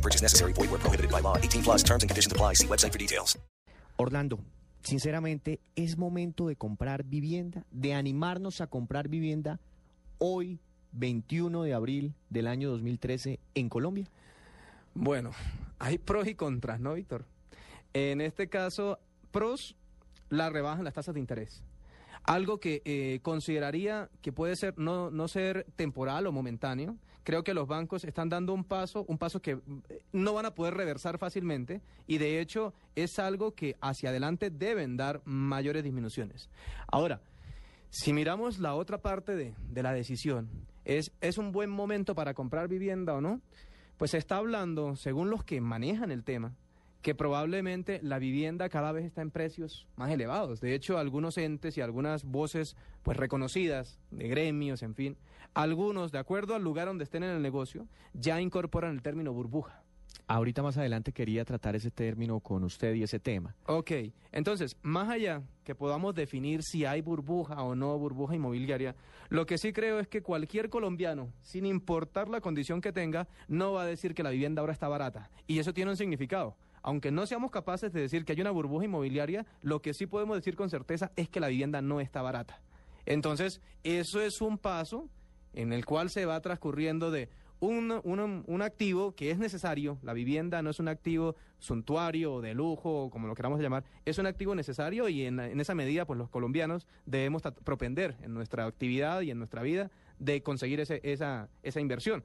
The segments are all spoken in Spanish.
No purchase necessary. Void where prohibited by law. 18 plus terms and conditions apply. See website for details. Orlando, sinceramente, ¿es momento de comprar vivienda? ¿De animarnos a comprar vivienda hoy, 21 de abril del año 2013, en Colombia? Bueno, hay pros y contras, ¿no, Víctor? En este caso, pros, la rebaja en las tasas de interés. Algo que eh, consideraría que puede ser no, no ser temporal o momentáneo. Creo que los bancos están dando un paso, un paso que eh, no van a poder reversar fácilmente y de hecho es algo que hacia adelante deben dar mayores disminuciones. Ahora, si miramos la otra parte de, de la decisión, es, ¿es un buen momento para comprar vivienda o no? Pues se está hablando, según los que manejan el tema, que probablemente la vivienda cada vez está en precios más elevados. De hecho, algunos entes y algunas voces pues reconocidas de gremios, en fin, algunos, de acuerdo al lugar donde estén en el negocio, ya incorporan el término burbuja. Ahorita más adelante quería tratar ese término con usted y ese tema. Ok, entonces, más allá que podamos definir si hay burbuja o no burbuja inmobiliaria, lo que sí creo es que cualquier colombiano, sin importar la condición que tenga, no va a decir que la vivienda ahora está barata. Y eso tiene un significado. Aunque no seamos capaces de decir que hay una burbuja inmobiliaria, lo que sí podemos decir con certeza es que la vivienda no está barata. Entonces, eso es un paso en el cual se va transcurriendo de un, un, un, activo que es necesario, la vivienda no es un activo suntuario o de lujo, o como lo queramos llamar, es un activo necesario y en, en esa medida pues los colombianos debemos propender en nuestra actividad y en nuestra vida de conseguir ese, esa, esa inversión.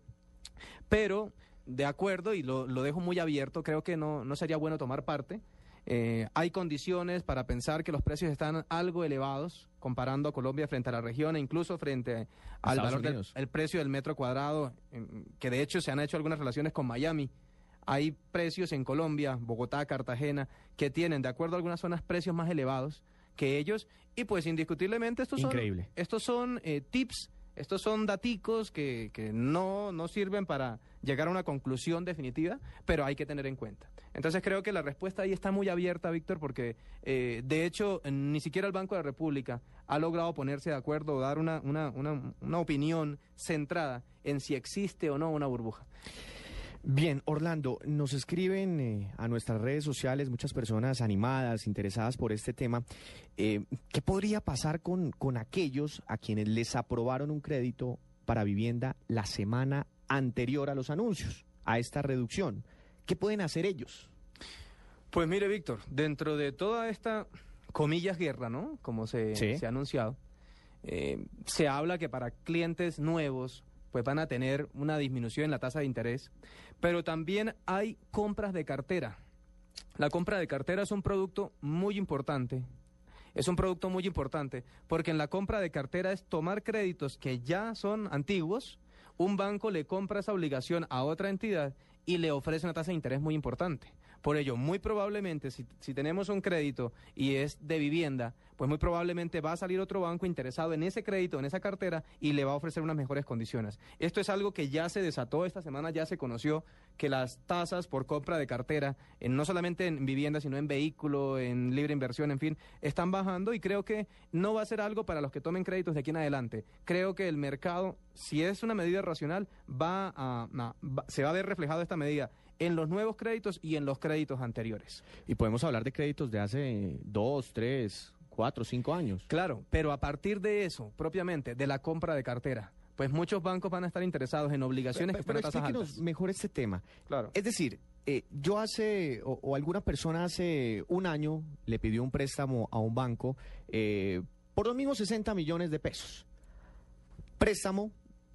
Pero, de acuerdo, y lo, lo dejo muy abierto, creo que no, no sería bueno tomar parte. Eh, hay condiciones para pensar que los precios están algo elevados comparando a Colombia frente a la región e incluso frente al valor del el precio del metro cuadrado, que de hecho se han hecho algunas relaciones con Miami. Hay precios en Colombia, Bogotá, Cartagena, que tienen, de acuerdo a algunas zonas, precios más elevados que ellos. Y pues indiscutiblemente estos Increíble. son, estos son eh, tips estos son daticos que, que no, no, sirven para llegar a una conclusión definitiva, pero hay que tener en cuenta. Entonces creo que la respuesta ahí está muy abierta, Víctor, porque eh, de hecho ni siquiera el Banco de la República ha logrado ponerse de acuerdo o dar una, una, una, una opinión centrada en si existe o no una burbuja. Bien, Orlando, nos escriben eh, a nuestras redes sociales muchas personas animadas, interesadas por este tema. Eh, ¿Qué podría pasar con, con aquellos a quienes les aprobaron un crédito para vivienda la semana anterior a los anuncios, a esta reducción? ¿Qué pueden hacer ellos? Pues mire, Víctor, dentro de toda esta, comillas, guerra, ¿no? Como se, Sí. se ha anunciado, eh, se habla que para clientes nuevos pues van a tener una disminución en la tasa de interés, pero también hay compras de cartera. La compra de cartera es un producto muy importante. Es un producto muy importante porque en la compra de cartera es tomar créditos que ya son antiguos, un banco le compra esa obligación a otra entidad y le ofrece una tasa de interés muy importante. Por ello, muy probablemente, si, tenemos un crédito y es de vivienda, pues muy probablemente va a salir otro banco interesado en ese crédito, en esa cartera, y le va a ofrecer unas mejores condiciones. Esto es algo que ya se desató esta semana, ya se conoció que las tasas por compra de cartera, no solamente en vivienda, sino en vehículo, en libre inversión, en fin, están bajando y creo que no va a ser algo para los que tomen créditos de aquí en adelante. Creo que el mercado, si es una medida racional, va a, se va a ver reflejado esta medida en los nuevos créditos y en los créditos anteriores. Y podemos hablar de créditos de hace dos, tres, cuatro, cinco años. Claro, pero a partir de eso, propiamente, de la compra de cartera, pues muchos bancos van a estar interesados en obligaciones pero, pero, que están a tasas altas. mejor este tema. Claro. Es decir, eh, yo hace, o, o, alguna persona hace un año le pidió un préstamo a un banco eh, por los mismos 60 millones de pesos. Préstamo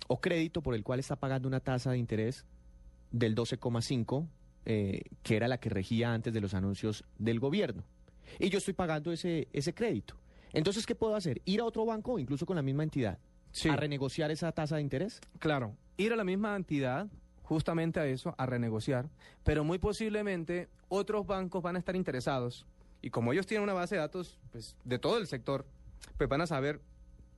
o crédito por el cual está pagando una tasa de interés del 12,5, eh, que era la que regía antes de los anuncios del gobierno. Y yo estoy pagando ese, ese crédito. Entonces, ¿qué puedo hacer? ¿Ir a otro banco, incluso con la misma entidad, sí. a renegociar esa tasa de interés? Claro, ir a la misma entidad justamente a eso, a renegociar, pero muy posiblemente otros bancos van a estar interesados y como ellos tienen una base de datos pues, de todo el sector, pues van a saber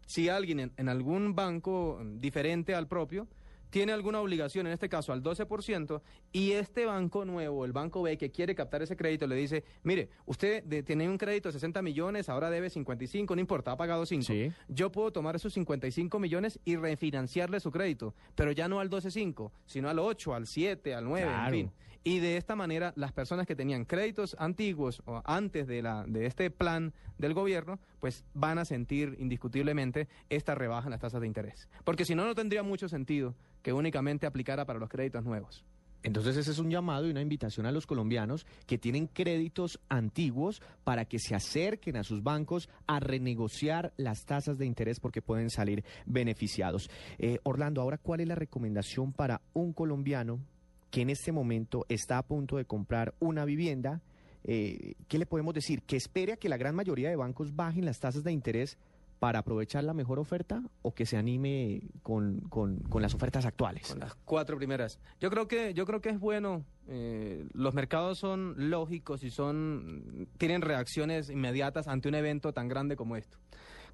si alguien en, en algún banco diferente al propio tiene alguna obligación, en este caso al 12%, y este banco nuevo, el banco B, que quiere captar ese crédito, le dice, mire, usted de, tiene un crédito de 60 millones, ahora debe 55, no importa, ha pagado 5. Sí. Yo puedo tomar esos 55 millones y refinanciarle su crédito, pero ya no al 12.5, sino al 8, al 7, al 9, Claro. en fin. Y de esta manera, las personas que tenían créditos antiguos o antes de, la, de este plan del gobierno, pues van a sentir indiscutiblemente esta rebaja en las tasas de interés. Porque si no, no tendría mucho sentido que únicamente aplicara para los créditos nuevos. Entonces ese es un llamado y una invitación a los colombianos que tienen créditos antiguos para que se acerquen a sus bancos a renegociar las tasas de interés porque pueden salir beneficiados. Eh, Orlando, ahora, ¿cuál es la recomendación para un colombiano que en este momento está a punto de comprar una vivienda? Eh, ¿Qué le podemos decir? ¿Que espere a que la gran mayoría de bancos bajen las tasas de interés para aprovechar la mejor oferta o que se anime con, con- con las ofertas actuales? Con las cuatro primeras. Yo creo que, yo creo que es bueno. eh, los mercados son lógicos y son tienen reacciones inmediatas ante un evento tan grande como esto.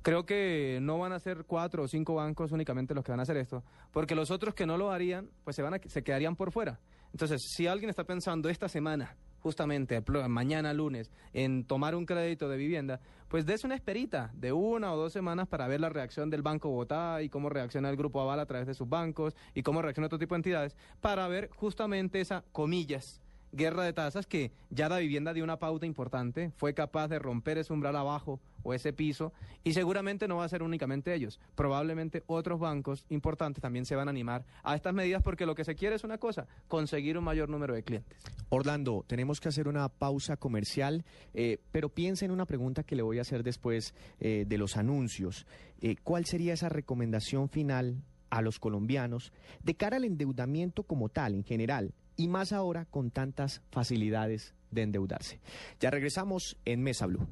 Creo que no van a ser cuatro o cinco bancos únicamente los que van a hacer esto, porque los otros que no lo harían, pues se van a, se quedarían por fuera. Entonces, si alguien está pensando esta semana, justamente mañana lunes, en tomar un crédito de vivienda, pues des una esperita de una o dos semanas para ver la reacción del Banco Bogotá y cómo reacciona el Grupo Aval a través de sus bancos y cómo reacciona otro tipo de entidades, para ver justamente esa, comillas, guerra de tasas que ya la vivienda dio una pauta importante, fue capaz de romper ese umbral abajo o ese piso y seguramente no va a ser únicamente ellos, probablemente otros bancos importantes también se van a animar a estas medidas porque lo que se quiere es una cosa, conseguir un mayor número de clientes. Orlando, tenemos que hacer una pausa comercial, eh, pero piensa en una pregunta que le voy a hacer después eh, de los anuncios. Eh, ¿Cuál sería esa recomendación final a los colombianos de cara al endeudamiento como tal, en general, y más ahora con tantas facilidades de endeudarse? Ya regresamos en Mesa Blue.